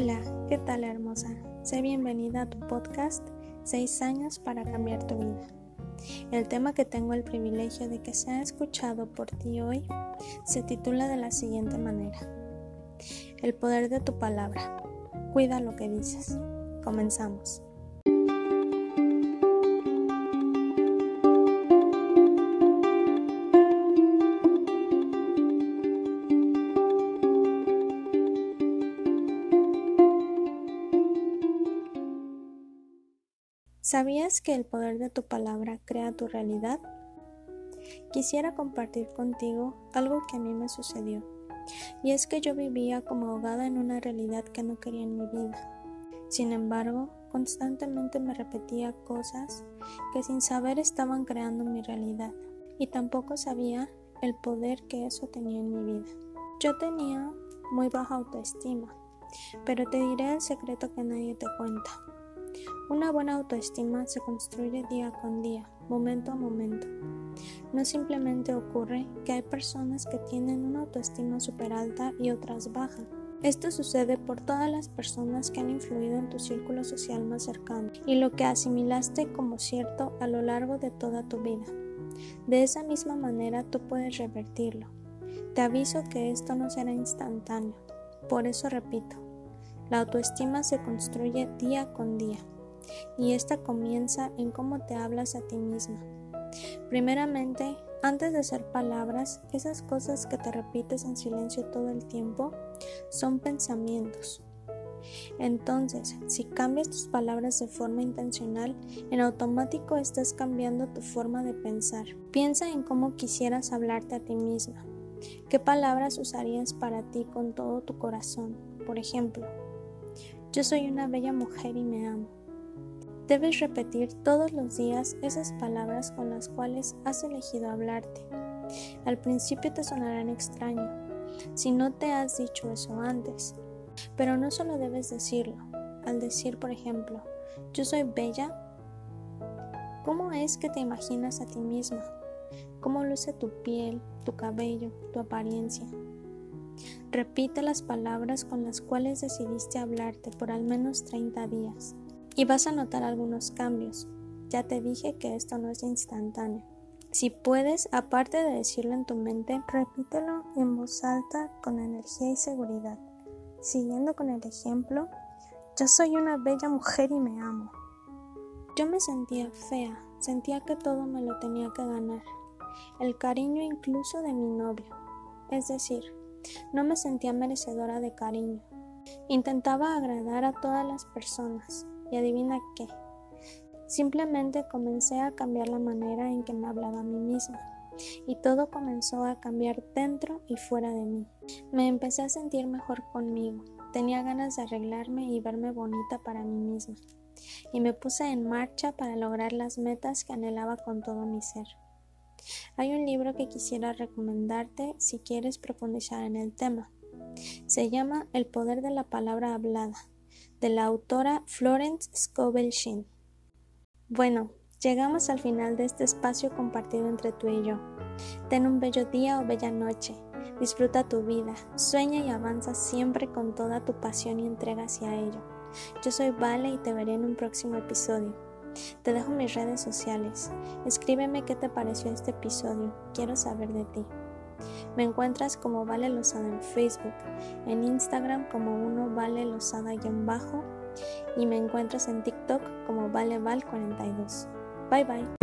Hola, ¿qué tal hermosa? Sé bienvenida a tu podcast 6 años para cambiar tu vida. El tema que tengo el privilegio de que sea escuchado por ti hoy se titula de la siguiente manera. El poder de tu palabra. Cuida lo que dices. Comenzamos. ¿Sabías que el poder de tu palabra crea tu realidad? Quisiera compartir contigo algo que a mí me sucedió, y es que yo vivía como ahogada en una realidad que no quería en mi vida. Sin embargo, constantemente me repetía cosas que sin saber estaban creando mi realidad, y tampoco sabía el poder que eso tenía en mi vida. Yo tenía muy baja autoestima, pero te diré el secreto que nadie te cuenta. Una buena autoestima se construye día con día, momento a momento. No simplemente ocurre que hay personas que tienen una autoestima súper alta y otras baja. Esto sucede por todas las personas que han influido en tu círculo social más cercano y lo que asimilaste como cierto a lo largo de toda tu vida. De esa misma manera tú puedes revertirlo. Te aviso que esto no será instantáneo. Por eso repito, la autoestima se construye día con día y esta comienza en cómo te hablas a ti misma. Primeramente, antes de ser palabras, esas cosas que te repites en silencio todo el tiempo son pensamientos. Entonces, si cambias tus palabras de forma intencional, en automático estás cambiando tu forma de pensar. Piensa en cómo quisieras hablarte a ti misma. ¿Qué palabras usarías para ti con todo tu corazón? Por ejemplo, yo soy una bella mujer y me amo. Debes repetir todos los días esas palabras con las cuales has elegido hablarte. Al principio te sonarán extraño si no te has dicho eso antes, pero no solo debes decirlo. Al decir, por ejemplo, yo soy bella, ¿cómo es que te imaginas a ti misma? ¿Cómo luce tu piel, tu cabello, tu apariencia? Repite las palabras con las cuales decidiste hablarte por al menos 30 días y vas a notar algunos cambios. Ya te dije que esto no es instantáneo. Si puedes, aparte de decirlo en tu mente, repítelo en voz alta con energía y seguridad. Siguiendo con el ejemplo, yo soy una bella mujer y me amo. Yo me sentía fea, sentía que todo me lo tenía que ganar, el cariño incluso de mi novio. Es decir, no me sentía merecedora de cariño. Intentaba agradar a todas las personas, y adivina qué. Simplemente comencé a cambiar la manera en que me hablaba a mí misma y todo comenzó a cambiar dentro y fuera de mí. Me empecé a sentir mejor conmigo, tenía ganas de arreglarme y verme bonita para mí misma y me puse en marcha para lograr las metas que anhelaba con todo mi ser. Hay un libro que quisiera recomendarte si quieres profundizar en el tema. Se llama El poder de la palabra hablada de la autora Florence Scovel Sheen. Bueno, llegamos al final de este espacio compartido entre tú y yo. Ten un bello día o bella noche. Disfruta tu vida, sueña y avanza siempre con toda tu pasión y entrega hacia ello. Yo soy Vale y te veré en un próximo episodio. Te dejo mis redes sociales. Escríbeme qué te pareció este episodio. Quiero saber de ti. Me encuentras como Vale Lozada en Facebook, en Instagram como uno Vale Lozada-bajo y me encuentras en TikTok como ValeVal42. Bye bye.